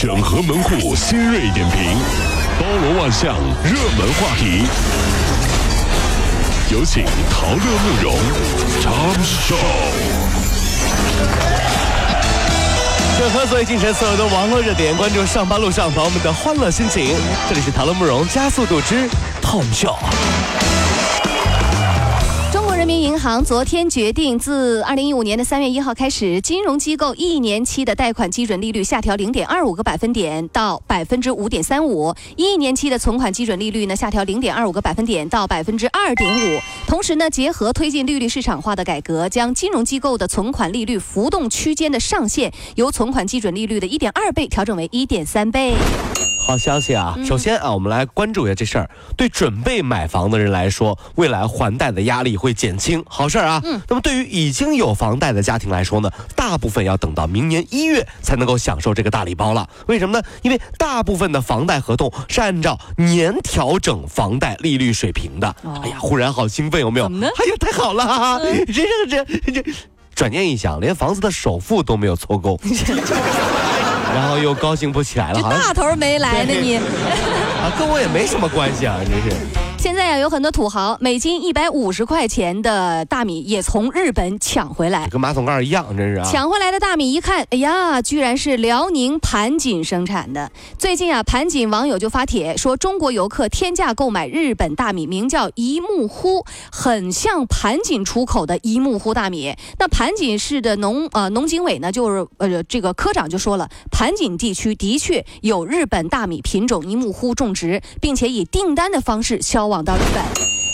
整合门户新锐点评，包罗万象，热门话题。有请陶乐慕容长寿。整合所有进城所有的网络热点，关注上班路上朋友们的欢乐心情。这里是陶乐慕容加速度之 Tom Show。人民银行昨天决定，自二零一五年的三月一号开始，金融机构一年期的贷款基准利率下调零点二五个百分点到百分之五点三五，一年期的存款基准利率呢下调零点二五个百分点到百分之二点五。同时呢，结合推进利率市场化的改革，将金融机构的存款利率浮动区间的上限由存款基准利率的一点二倍调整为一点三倍。好消息啊！首先啊，我们来关注一下这事儿。对准备买房的人来说，未来还贷的压力会减轻，好事儿啊。嗯。那么对于已经有房贷的家庭来说呢，大部分要等到明年一月才能够享受这个大礼包了。为什么呢？因为大部分的房贷合同是按照年调整房贷利率水平的。哎呀，忽然好兴奋，有没有？哎呀，太好了！哈哈，这这这这，转念一想，连房子的首付都没有凑够，然后又高兴不起来了，这好像大头没来呢你。啊，跟我也没什么关系啊，真是。现在呀，有很多土豪，每斤一百五十块钱的大米也从日本抢回来。跟马桶盖一样，真是啊。抢回来的大米一看，哎呀，居然是辽宁盘锦生产的。最近啊，盘锦网友就发帖说，中国游客天价购买日本大米，名叫一木呼，很像盘锦出口的一木呼大米。那盘锦市的农呃农经委呢，就是呃这个科长就说了，盘锦地区的确有日本大米品种一木呼种植，并且以订单的方式销往到日本。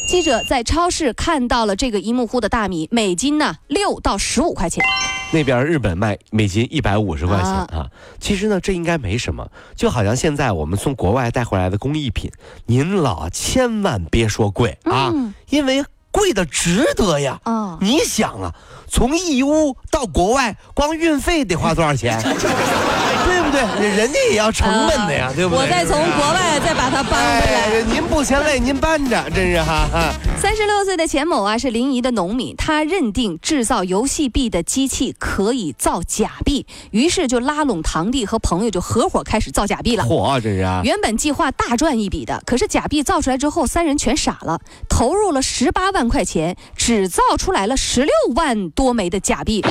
记者在超市看到了这个一木户的大米，每斤呢六到十五块钱。那边日本卖每斤一百五十块钱啊啊，其实呢这应该没什么，就好像现在我们从国外带回来的工艺品，您老千万别说贵啊，嗯因为贵的值得呀。哦你想啊，从义乌到国外，光运费得花多少钱？对？人家也要成本的呀，对不对？我再从国外再把它搬回来。哎，您不嫌累，您搬着，真是哈哈。三十六岁的钱某啊是临沂的农民，他认定制造游戏币的机器可以造假币，于是就拉拢堂弟和朋友就合伙开始造假币了。嚯，这是啊。原本计划大赚一笔的，可是假币造出来之后，三人全傻了，投入了十八万块钱，只造出来了十六万多枚的假币，亏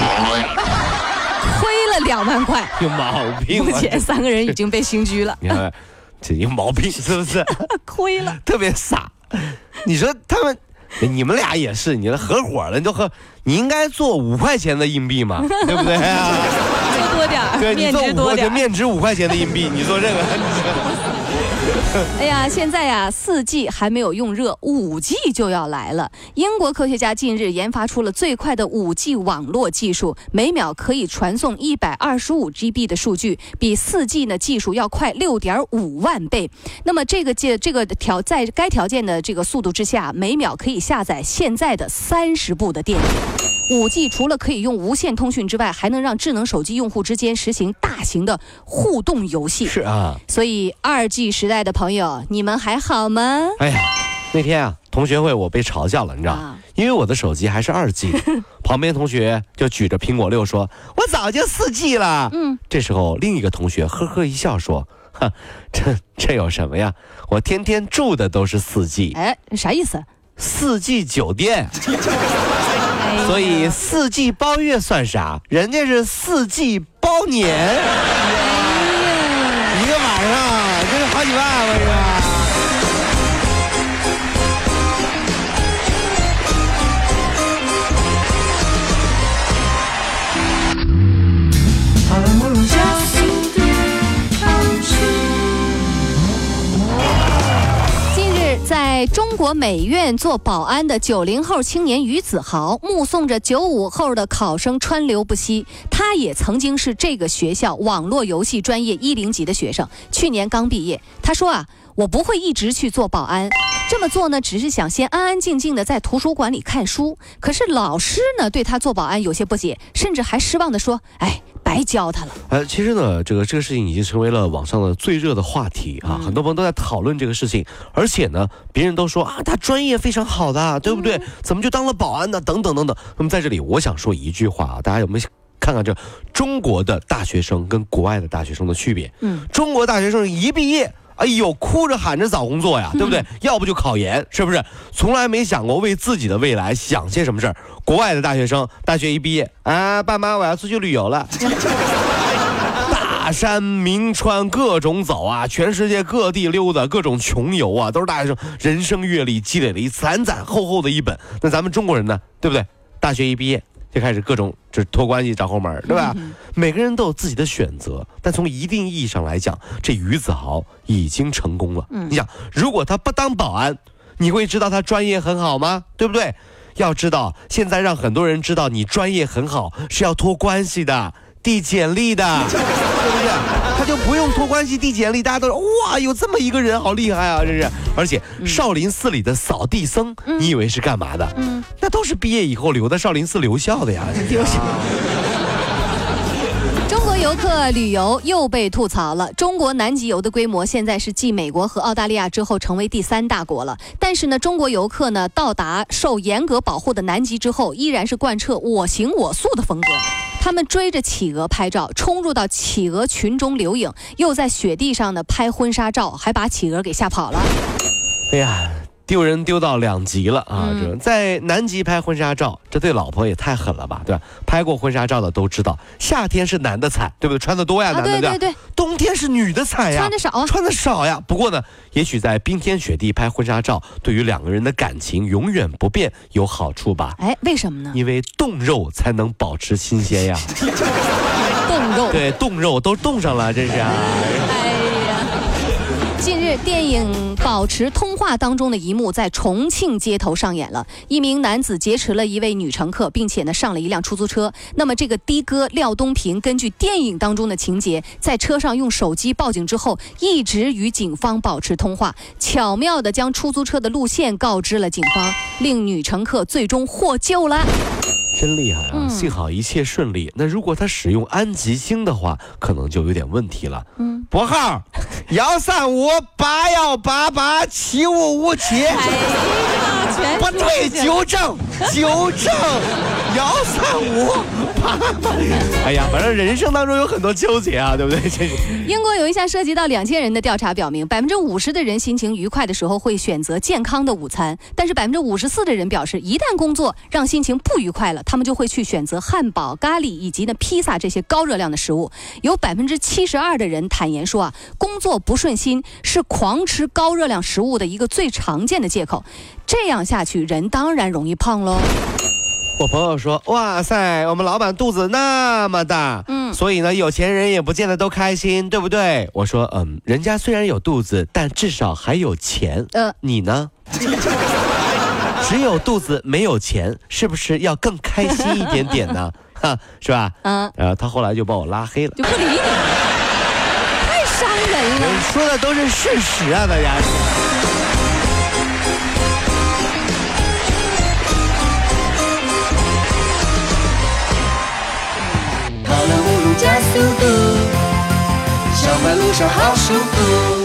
了两万块。有毛病啊！目前三个人已经被刑拘了，你看，这有毛病是不是？亏了。特别傻。你说他们，你们俩也是，你这合伙了，你都合，你应该做五块钱的硬币嘛，对不对啊？多多点儿，对，你面做五块钱，值多点儿。面值五块钱的硬币，你做这个，哎呀，现在呀，四 G 还没有用热，五 G 就要来了。英国科学家近日研发出了最快的五 G 网络技术，每秒可以传送一百二十五 GB 的数据，比四 G 呢技术要快六点五万倍。那么这个界这个条在该条件的这个速度之下，每秒可以下载现在的三十部的电影。五 G 除了可以用无线通讯之外，还能让智能手机用户之间实行大型的互动游戏。是啊。所以二 G 时代的朋友，你们还好吗？哎呀，那天啊，同学会我被嘲笑了，你知道啊因为我的手机还是二 G，旁边同学就举着苹果六说：“我早就四 G 了。”嗯，这时候另一个同学呵呵一笑说：“哼，这这有什么呀？我天天住的都是四 G，哎，啥意思？四 G 酒店。”哎所以四季包月算啥？人家是四季包年，哎一个晚上这是好中国美院做保安的九零后青年于子豪，目送着九五后的考生川流不息。他也曾经是这个学校网络游戏专业一零级的学生，去年刚毕业。他说啊，我不会一直去做保安，这么做呢，只是想先安安静静的在图书馆里看书。可是老师呢，对他做保安有些不解，甚至还失望的说：“哎，白教他了。呃，其实呢，这个这个事情已经成为了网上的最热的话题啊，很多朋友都在讨论这个事情，而且呢，别人都说啊，他专业非常好的，对不对？怎么就当了保安呢？等等等等。那么在这里，我想说一句话啊，大家有没有看看这中国的大学生跟国外的大学生的区别。嗯，中国大学生一毕业。哎呦，哭着喊着找工作呀，对不对？要不就考研，是不是？从来没想过为自己的未来想些什么事儿。国外的大学生，大学一毕业，啊，爸妈，我要出去旅游了。大山名川各种走啊，全世界各地溜达，各种穷游啊，都是大学生人生阅历积累了一攒攒厚厚的一本。那咱们中国人呢，对不对？大学一毕业。就开始各种就是托关系找后门，对吧？每个人都有自己的选择，但从一定意义上来讲，这于子豪已经成功了。你想，如果他不当保安，你会知道他专业很好吗？对不对？要知道，现在让很多人知道你专业很好是要托关系的。递简历的，是不是？他就不用托关系递简历，大家都说哇，有这么一个人好厉害啊，这是。而且少林寺里的扫地僧，你以为是干嘛的？嗯，那都是毕业以后留在少林寺留校的呀。留校。客旅游又被吐槽了。中国南极游的规模现在是继美国和澳大利亚之后成为第三大国了。但是呢，中国游客呢到达受严格保护的南极之后，依然是贯彻我行我素的风格。他们追着企鹅拍照，冲入到企鹅群中留影，又在雪地上呢拍婚纱照，还把企鹅给吓跑了。哎呀！丢人丢到两极了啊！这在南极拍婚纱照，这对老婆也太狠了吧，对吧？拍过婚纱照的都知道，夏天是男的惨，对不对？穿的多呀，男的对对。冬天是女的惨呀，穿的少，穿的少呀。不过呢，也许在冰天雪地拍婚纱照，对于两个人的感情永远不变有好处吧？哎，为什么呢？因为冻肉才能保持新鲜呀。冻肉，对，冻肉都冻上了，这是啊。近电影《保持通话》当中的一幕在重庆街头上演了。一名男子劫持了一位女乘客，并且呢上了一辆出租车。那么，这个的哥廖东平根据电影当中的情节，在车上用手机报警之后，一直与警方保持通话，巧妙地将出租车的路线告知了警方，令女乘客最终获救了。真厉害啊！幸好一切顺利。那如果他使用安吉星的话，可能就有点问题了。嗯，拨号 幺三五八幺八八七五五七。哎，不对，纠正，纠正，幺三五。哎呀，反正人生当中有很多纠结啊，对不对？英国有一项涉及到两千人的调查表明，百分之五十的人心情愉快的时候会选择健康的午餐，但是百分之五十四的人表示，一旦工作让心情不愉快了。他们就会去选择汉堡、咖喱以及呢披萨这些高热量的食物。有百分之七十二的人坦言说啊，工作不顺心是狂吃高热量食物的一个最常见的借口。这样下去，人当然容易胖喽。我朋友说，哇塞，我们老板肚子那么大，嗯，所以呢，有钱人也不见得都开心，对不对？我说，嗯，人家虽然有肚子，但至少还有钱。呃，你呢？只有肚子没有钱，是不是要更开心一点点呢？哈，是吧？嗯。然后他后来就把我拉黑了，就不理你了，太伤人了。说的都是事实啊，大家。加速度，上班路上好舒服。